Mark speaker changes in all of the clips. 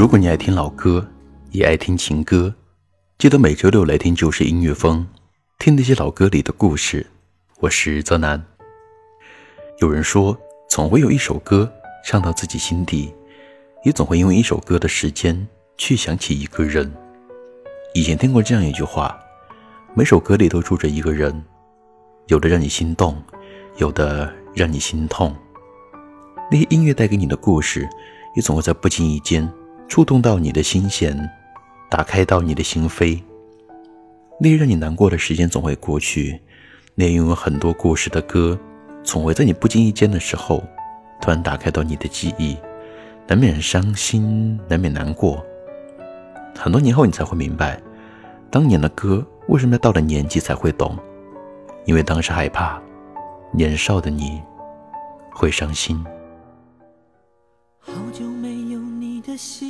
Speaker 1: 如果你爱听老歌，也爱听情歌，记得每周六来听就是音乐风，听那些老歌里的故事。我是泽南。有人说，总会有一首歌唱到自己心底，也总会因为一首歌的时间去想起一个人。以前听过这样一句话：每首歌里都住着一个人，有的让你心动，有的让你心痛。那些音乐带给你的故事，也总会在不经意间。触动到你的心弦，打开到你的心扉。那些让你难过的时间总会过去，那些拥有很多故事的歌，总会在你不经意间的时候，突然打开到你的记忆，难免伤心，难免难过。很多年后，你才会明白，当年的歌为什么到了年纪才会懂，因为当时害怕，年少的你会伤心。
Speaker 2: 好久没有你的心。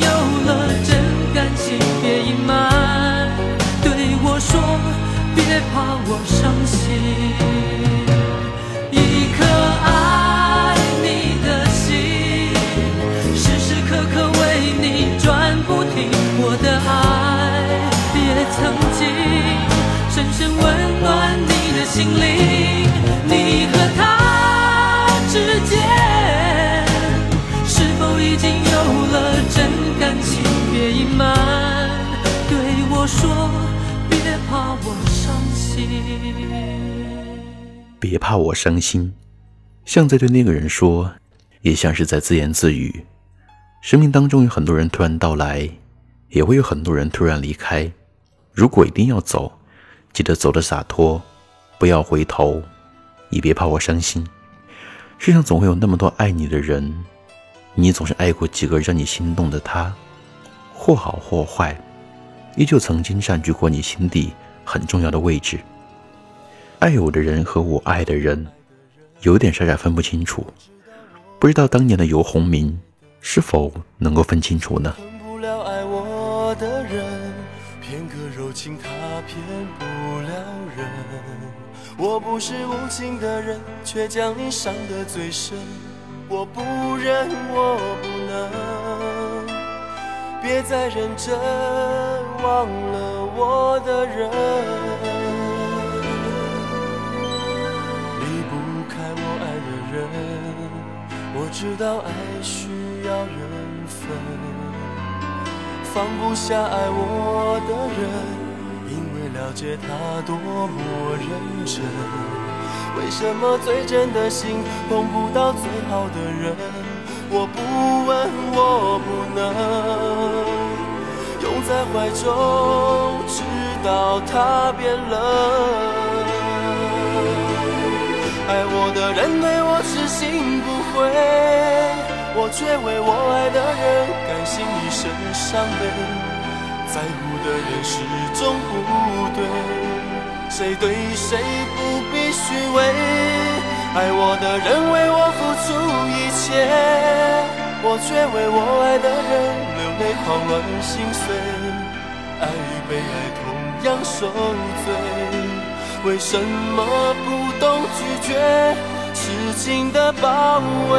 Speaker 2: 有了真感情，别隐瞒，对我说，别怕我伤心。一颗爱你的心，时时刻刻为你转不停。我的爱也曾经深深温暖你的心灵。说，别怕我伤心。
Speaker 1: 别怕我伤心，像在对那个人说，也像是在自言自语。生命当中有很多人突然到来，也会有很多人突然离开。如果一定要走，记得走的洒脱，不要回头。你别怕我伤心，世上总会有那么多爱你的人，你总是爱过几个让你心动的他，或好或坏，依旧曾经占据过你心底很重要的位置。爱我的人和我爱的人，有点傻傻分不清楚，不知道当年的游鸿明是否能够分清楚呢？
Speaker 3: 骗不了爱我的人，片刻柔情他骗不了人。我不是无情的人，却将你伤得最深。我不忍，我不能，别再认真忘了我的人。离不开我爱的人，我知道爱需要缘分。放不下爱我的人，因为了解他多么认真。为什么最真的心碰不到最好的人？我不问，我不能在怀中，直到他变冷。爱我的人对我痴心不悔，我却为我爱的人甘心一生伤悲。在乎的人始终不对，谁对谁不必虚伪。爱我的人为我付出一切，我却为我爱的人狂乱心碎。爱与被爱同样受罪。为什么不懂拒绝痴情的包围？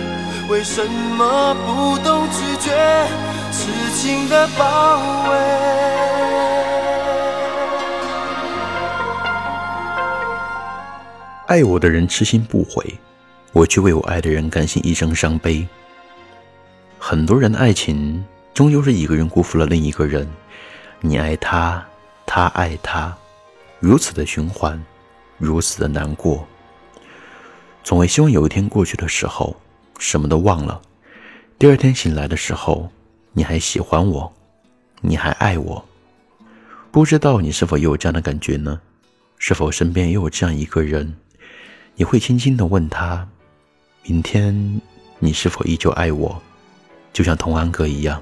Speaker 3: 为什么不懂拒绝痴情的包围？
Speaker 1: 爱我的人痴心不悔，我却为我爱的人甘心一生伤悲。很多人的爱情终究是一个人辜负了另一个人，你爱他，他爱他，如此的循环，如此的难过。总会希望有一天过去的时候，什么都忘了。第二天醒来的时候，你还喜欢我，你还爱我。不知道你是否也有这样的感觉呢？是否身边也有这样一个人？你会轻轻的问他：“明天你是否依旧爱我？”就像童安格一样。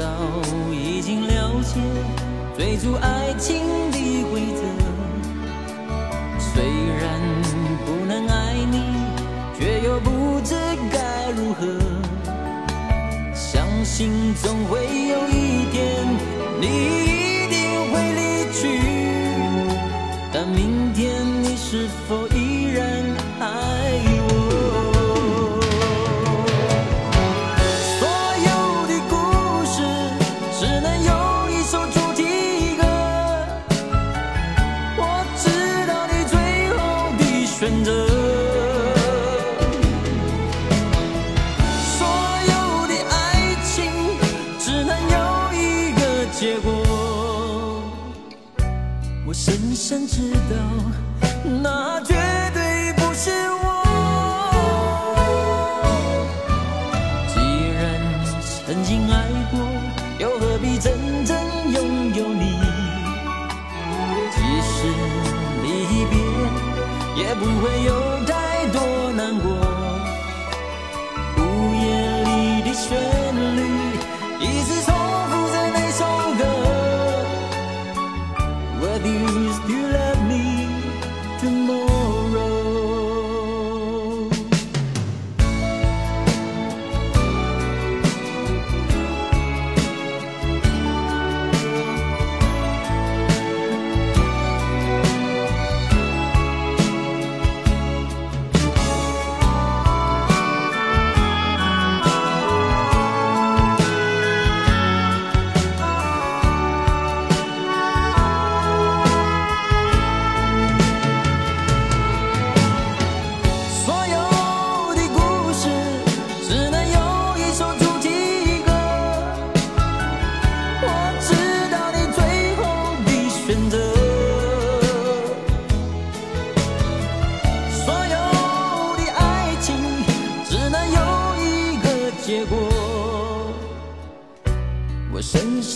Speaker 3: 早已经了解追逐爱情的规则，虽然不能爱你，却又不知该如何。相信总会有一天，你选择。所有的爱情只能有一个结果。我深深知道，那绝不会有太多难过。午夜里的旋律，一直重复着那首歌。我的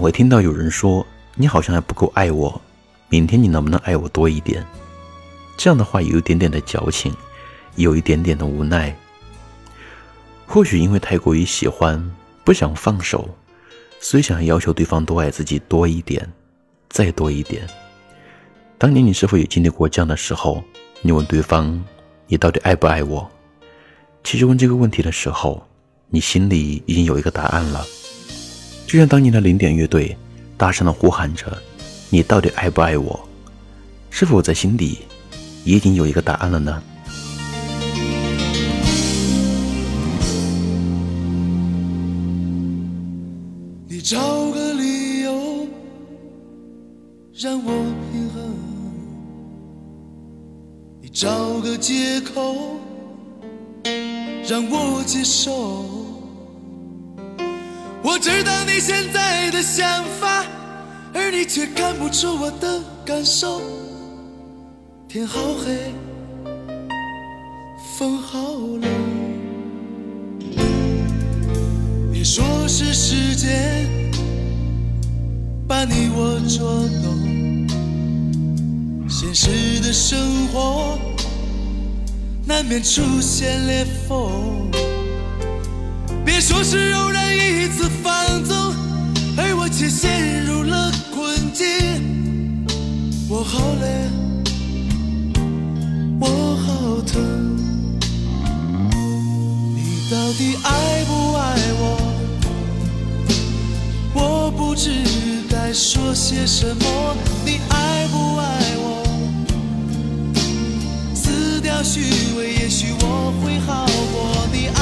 Speaker 1: 总会听到有人说：“你好像还不够爱我，明天你能不能爱我多一点？”这样的话有一点点的矫情，有一点点的无奈。或许因为太过于喜欢，不想放手，所以想要要求对方多爱自己多一点，再多一点。当年你是否也经历过这样的时候？你问对方：“你到底爱不爱我？”其实问这个问题的时候，你心里已经有一个答案了。就像当年的零点乐队大声的呼喊着：“你到底爱不爱我？”是否在心底已经有一个答案了呢？
Speaker 4: 你找个理由让我平衡，你找个借口让我接受。我知道你现在的想法，而你却看不出我的感受。天好黑，风好冷，别说是时间把你我捉弄，现实的生活难免出现裂缝。别说是偶然一次放纵，而我却陷入了困境。我好累，我好疼。你到底爱不爱我？我不知该说些什么。你爱不爱我？撕掉虚伪，也许我会好过。你爱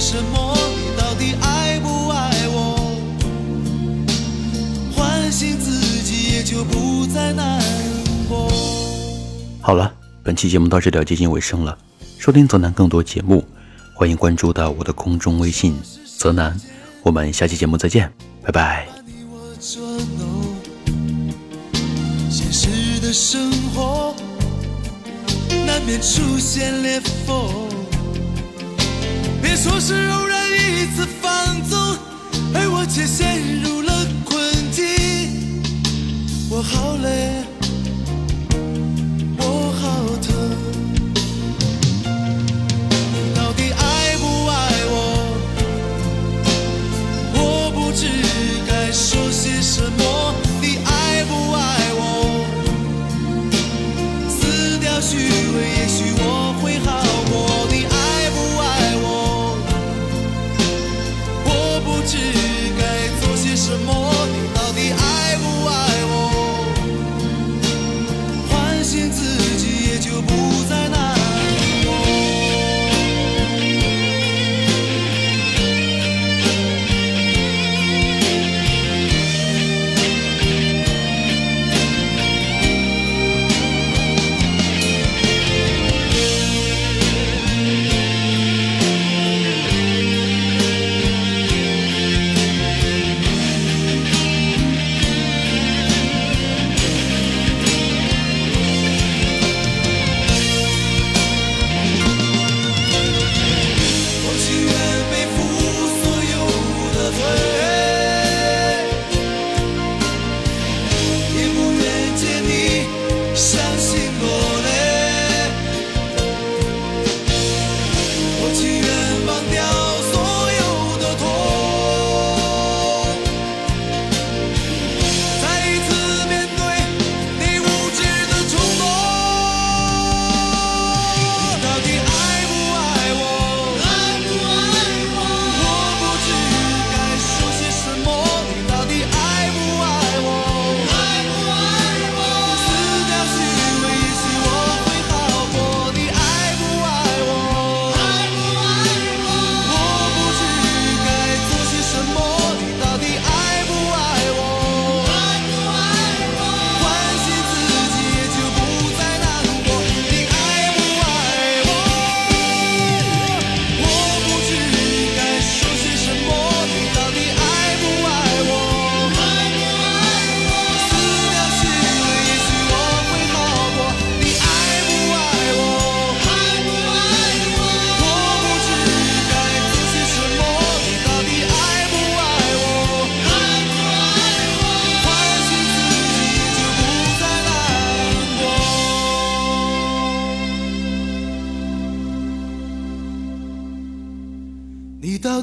Speaker 4: 什么，你到底爱不爱我？唤醒自己，也就不再难过。
Speaker 1: 好了，本期节目到这里要接近尾声了。收听泽南更多节目，欢迎关注到我的公众微信“泽南”。我们下期节目再见，拜拜。
Speaker 4: 现实的生活难免出现裂缝。别说是偶然一次放纵，而我却陷入了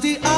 Speaker 4: 你到底爱不